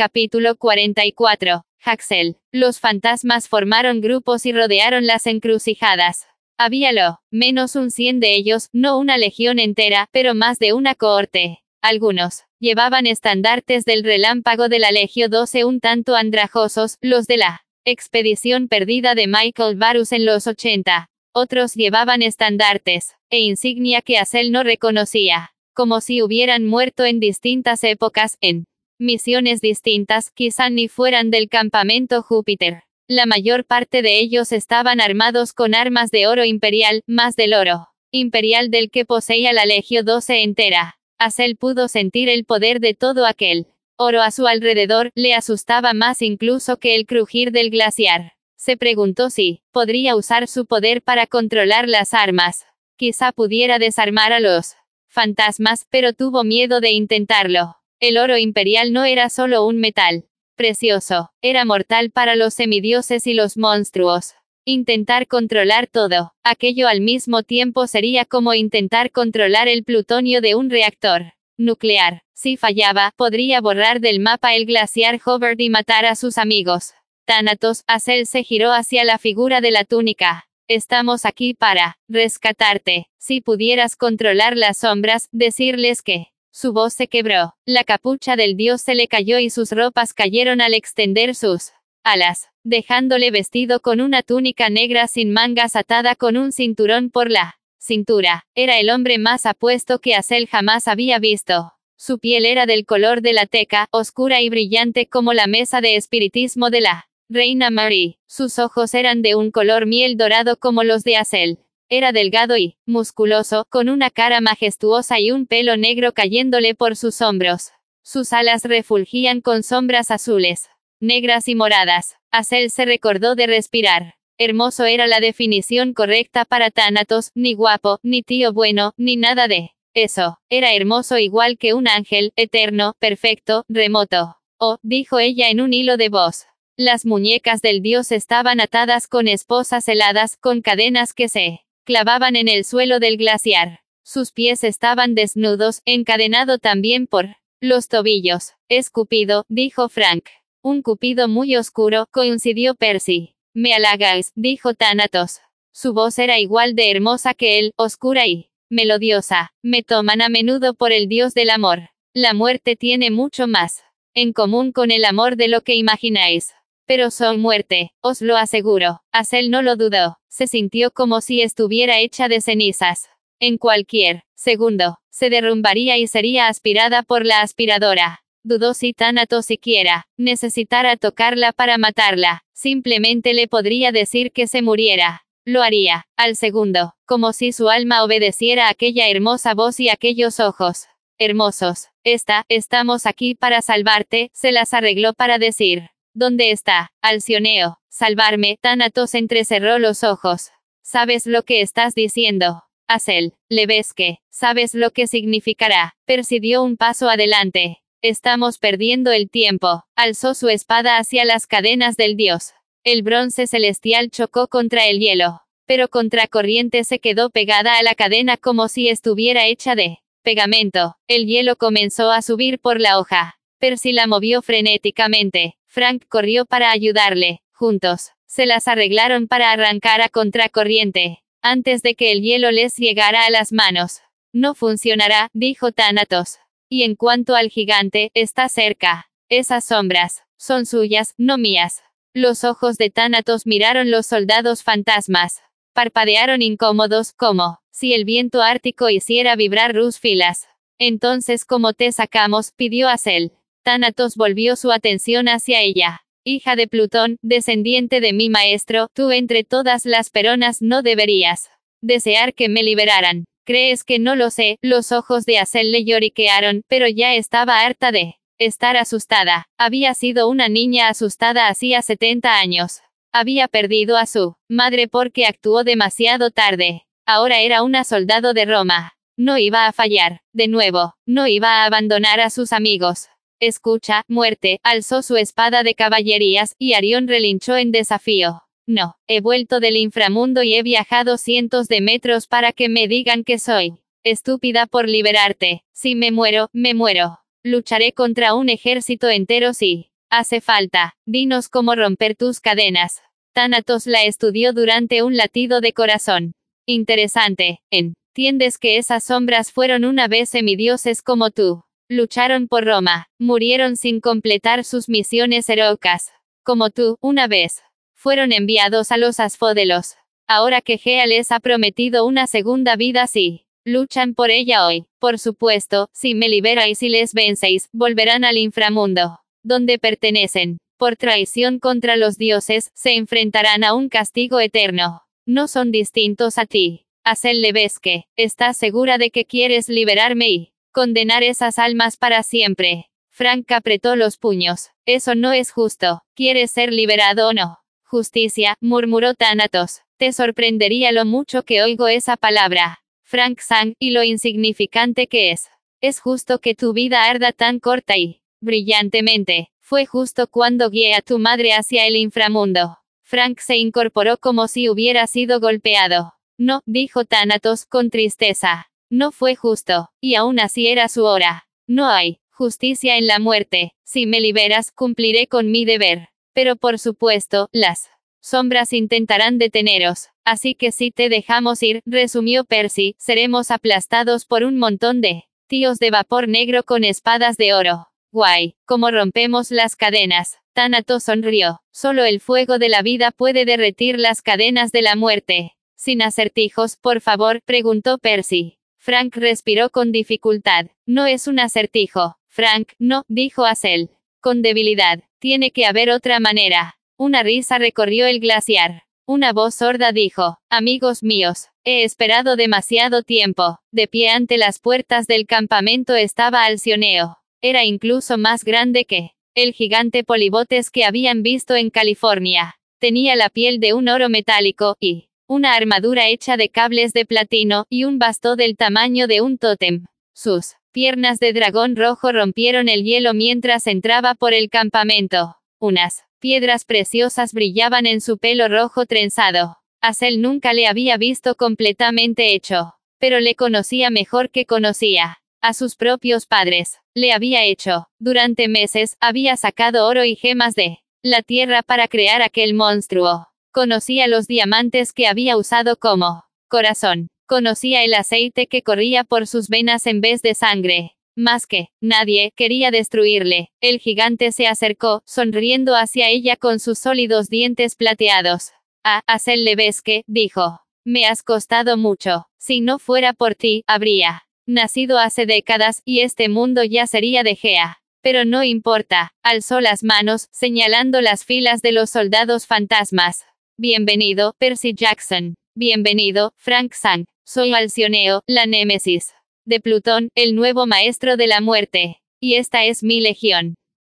Capítulo 44. Haxel. Los fantasmas formaron grupos y rodearon las encrucijadas. Habíalo, menos un cien de ellos, no una legión entera, pero más de una cohorte. Algunos llevaban estandartes del relámpago de la Legio 12 un tanto andrajosos, los de la expedición perdida de Michael Varus en los 80. Otros llevaban estandartes e insignia que Asel no reconocía, como si hubieran muerto en distintas épocas, en misiones distintas, quizá ni fueran del campamento Júpiter. La mayor parte de ellos estaban armados con armas de oro imperial, más del oro imperial del que poseía la Legio 12 entera. Asel pudo sentir el poder de todo aquel oro a su alrededor, le asustaba más incluso que el crujir del glaciar. Se preguntó si podría usar su poder para controlar las armas. Quizá pudiera desarmar a los fantasmas, pero tuvo miedo de intentarlo. El oro imperial no era solo un metal precioso, era mortal para los semidioses y los monstruos. Intentar controlar todo, aquello al mismo tiempo sería como intentar controlar el plutonio de un reactor nuclear. Si fallaba, podría borrar del mapa el glaciar Hobart y matar a sus amigos. Thanatos, Asel se giró hacia la figura de la túnica. Estamos aquí para rescatarte. Si pudieras controlar las sombras, decirles que. Su voz se quebró. La capucha del dios se le cayó y sus ropas cayeron al extender sus alas, dejándole vestido con una túnica negra sin mangas atada con un cinturón por la cintura. Era el hombre más apuesto que Asel jamás había visto. Su piel era del color de la teca, oscura y brillante como la mesa de espiritismo de la reina Marie. Sus ojos eran de un color miel dorado como los de Asel. Era delgado y musculoso, con una cara majestuosa y un pelo negro cayéndole por sus hombros. Sus alas refulgían con sombras azules, negras y moradas. Asel se recordó de respirar. Hermoso era la definición correcta para Thanatos, ni guapo, ni tío bueno, ni nada de eso. Era hermoso igual que un ángel, eterno, perfecto, remoto. Oh, dijo ella en un hilo de voz. Las muñecas del dios estaban atadas con esposas heladas, con cadenas que se clavaban en el suelo del glaciar. Sus pies estaban desnudos, encadenado también por los tobillos. Escupido, dijo Frank. Un cupido muy oscuro, coincidió Percy. Me halagáis, dijo Thanatos. Su voz era igual de hermosa que él, oscura y melodiosa. Me toman a menudo por el dios del amor. La muerte tiene mucho más en común con el amor de lo que imagináis. Pero son muerte, os lo aseguro. Asel no lo dudó. Se sintió como si estuviera hecha de cenizas. En cualquier segundo, se derrumbaría y sería aspirada por la aspiradora. Dudó si Thanatos siquiera necesitara tocarla para matarla, simplemente le podría decir que se muriera. Lo haría, al segundo, como si su alma obedeciera aquella hermosa voz y aquellos ojos. Hermosos, esta, estamos aquí para salvarte, se las arregló para decir. ¿Dónde está, Alcioneo? Salvarme, Thanatos entrecerró los ojos. ¿Sabes lo que estás diciendo? Asel, le ves que, sabes lo que significará, percibió un paso adelante. Estamos perdiendo el tiempo. Alzó su espada hacia las cadenas del dios. El bronce celestial chocó contra el hielo, pero contracorriente se quedó pegada a la cadena como si estuviera hecha de pegamento. El hielo comenzó a subir por la hoja. Percy la movió frenéticamente. Frank corrió para ayudarle. Juntos, se las arreglaron para arrancar a contracorriente, antes de que el hielo les llegara a las manos. No funcionará, dijo Thanatos. Y en cuanto al gigante, está cerca. Esas sombras, son suyas, no mías. Los ojos de Thanatos miraron los soldados fantasmas. Parpadearon incómodos, como si el viento ártico hiciera vibrar Rus filas. Entonces, como te sacamos? pidió Asel. Thanatos volvió su atención hacia ella. Hija de Plutón, descendiente de mi maestro, tú entre todas las peronas no deberías desear que me liberaran. ¿Crees que no lo sé? Los ojos de Asel le lloriquearon, pero ya estaba harta de Estar asustada. Había sido una niña asustada hacía 70 años. Había perdido a su madre porque actuó demasiado tarde. Ahora era una soldado de Roma. No iba a fallar. De nuevo, no iba a abandonar a sus amigos. Escucha, muerte, alzó su espada de caballerías, y Arión relinchó en desafío. No, he vuelto del inframundo y he viajado cientos de metros para que me digan que soy estúpida por liberarte. Si me muero, me muero. Lucharé contra un ejército entero si hace falta. Dinos cómo romper tus cadenas. Thanatos la estudió durante un latido de corazón. Interesante, entiendes que esas sombras fueron una vez semidioses como tú. Lucharon por Roma, murieron sin completar sus misiones heroicas. Como tú, una vez fueron enviados a los asfódelos. Ahora que Gea les ha prometido una segunda vida sí. Luchan por ella hoy. Por supuesto, si me liberáis y les vencéis, volverán al inframundo, donde pertenecen. Por traición contra los dioses, se enfrentarán a un castigo eterno. No son distintos a ti. Hacerle que ¿estás segura de que quieres liberarme y condenar esas almas para siempre? Frank apretó los puños. Eso no es justo. ¿Quieres ser liberado o no? Justicia, murmuró Thanatos. Te sorprendería lo mucho que oigo esa palabra. Frank Sang, y lo insignificante que es. Es justo que tu vida arda tan corta y brillantemente. Fue justo cuando guié a tu madre hacia el inframundo. Frank se incorporó como si hubiera sido golpeado. No, dijo Thanatos con tristeza. No fue justo, y aún así era su hora. No hay justicia en la muerte. Si me liberas, cumpliré con mi deber. Pero por supuesto, las sombras intentarán deteneros. Así que si te dejamos ir, resumió Percy, seremos aplastados por un montón de tíos de vapor negro con espadas de oro. Guay, como rompemos las cadenas. Tanato sonrió. Solo el fuego de la vida puede derretir las cadenas de la muerte. Sin acertijos, por favor, preguntó Percy. Frank respiró con dificultad. No es un acertijo. Frank, no, dijo Asel. Con debilidad. Tiene que haber otra manera. Una risa recorrió el glaciar. Una voz sorda dijo, Amigos míos, he esperado demasiado tiempo. De pie ante las puertas del campamento estaba Alcioneo. Era incluso más grande que el gigante polibotes que habían visto en California. Tenía la piel de un oro metálico, y una armadura hecha de cables de platino, y un bastón del tamaño de un tótem. Sus Piernas de dragón rojo rompieron el hielo mientras entraba por el campamento. Unas piedras preciosas brillaban en su pelo rojo trenzado. Asel nunca le había visto completamente hecho, pero le conocía mejor que conocía a sus propios padres. Le había hecho, durante meses, había sacado oro y gemas de la tierra para crear aquel monstruo. Conocía los diamantes que había usado como corazón. Conocía el aceite que corría por sus venas en vez de sangre. Más que nadie quería destruirle. El gigante se acercó, sonriendo hacia ella con sus sólidos dientes plateados. A hacerle ves que, dijo. Me has costado mucho. Si no fuera por ti, habría nacido hace décadas, y este mundo ya sería de Gea. Pero no importa, alzó las manos, señalando las filas de los soldados fantasmas. Bienvenido, Percy Jackson. Bienvenido, Frank Sang. Soy Alcioneo, la némesis de Plutón, el nuevo maestro de la muerte. Y esta es mi legión.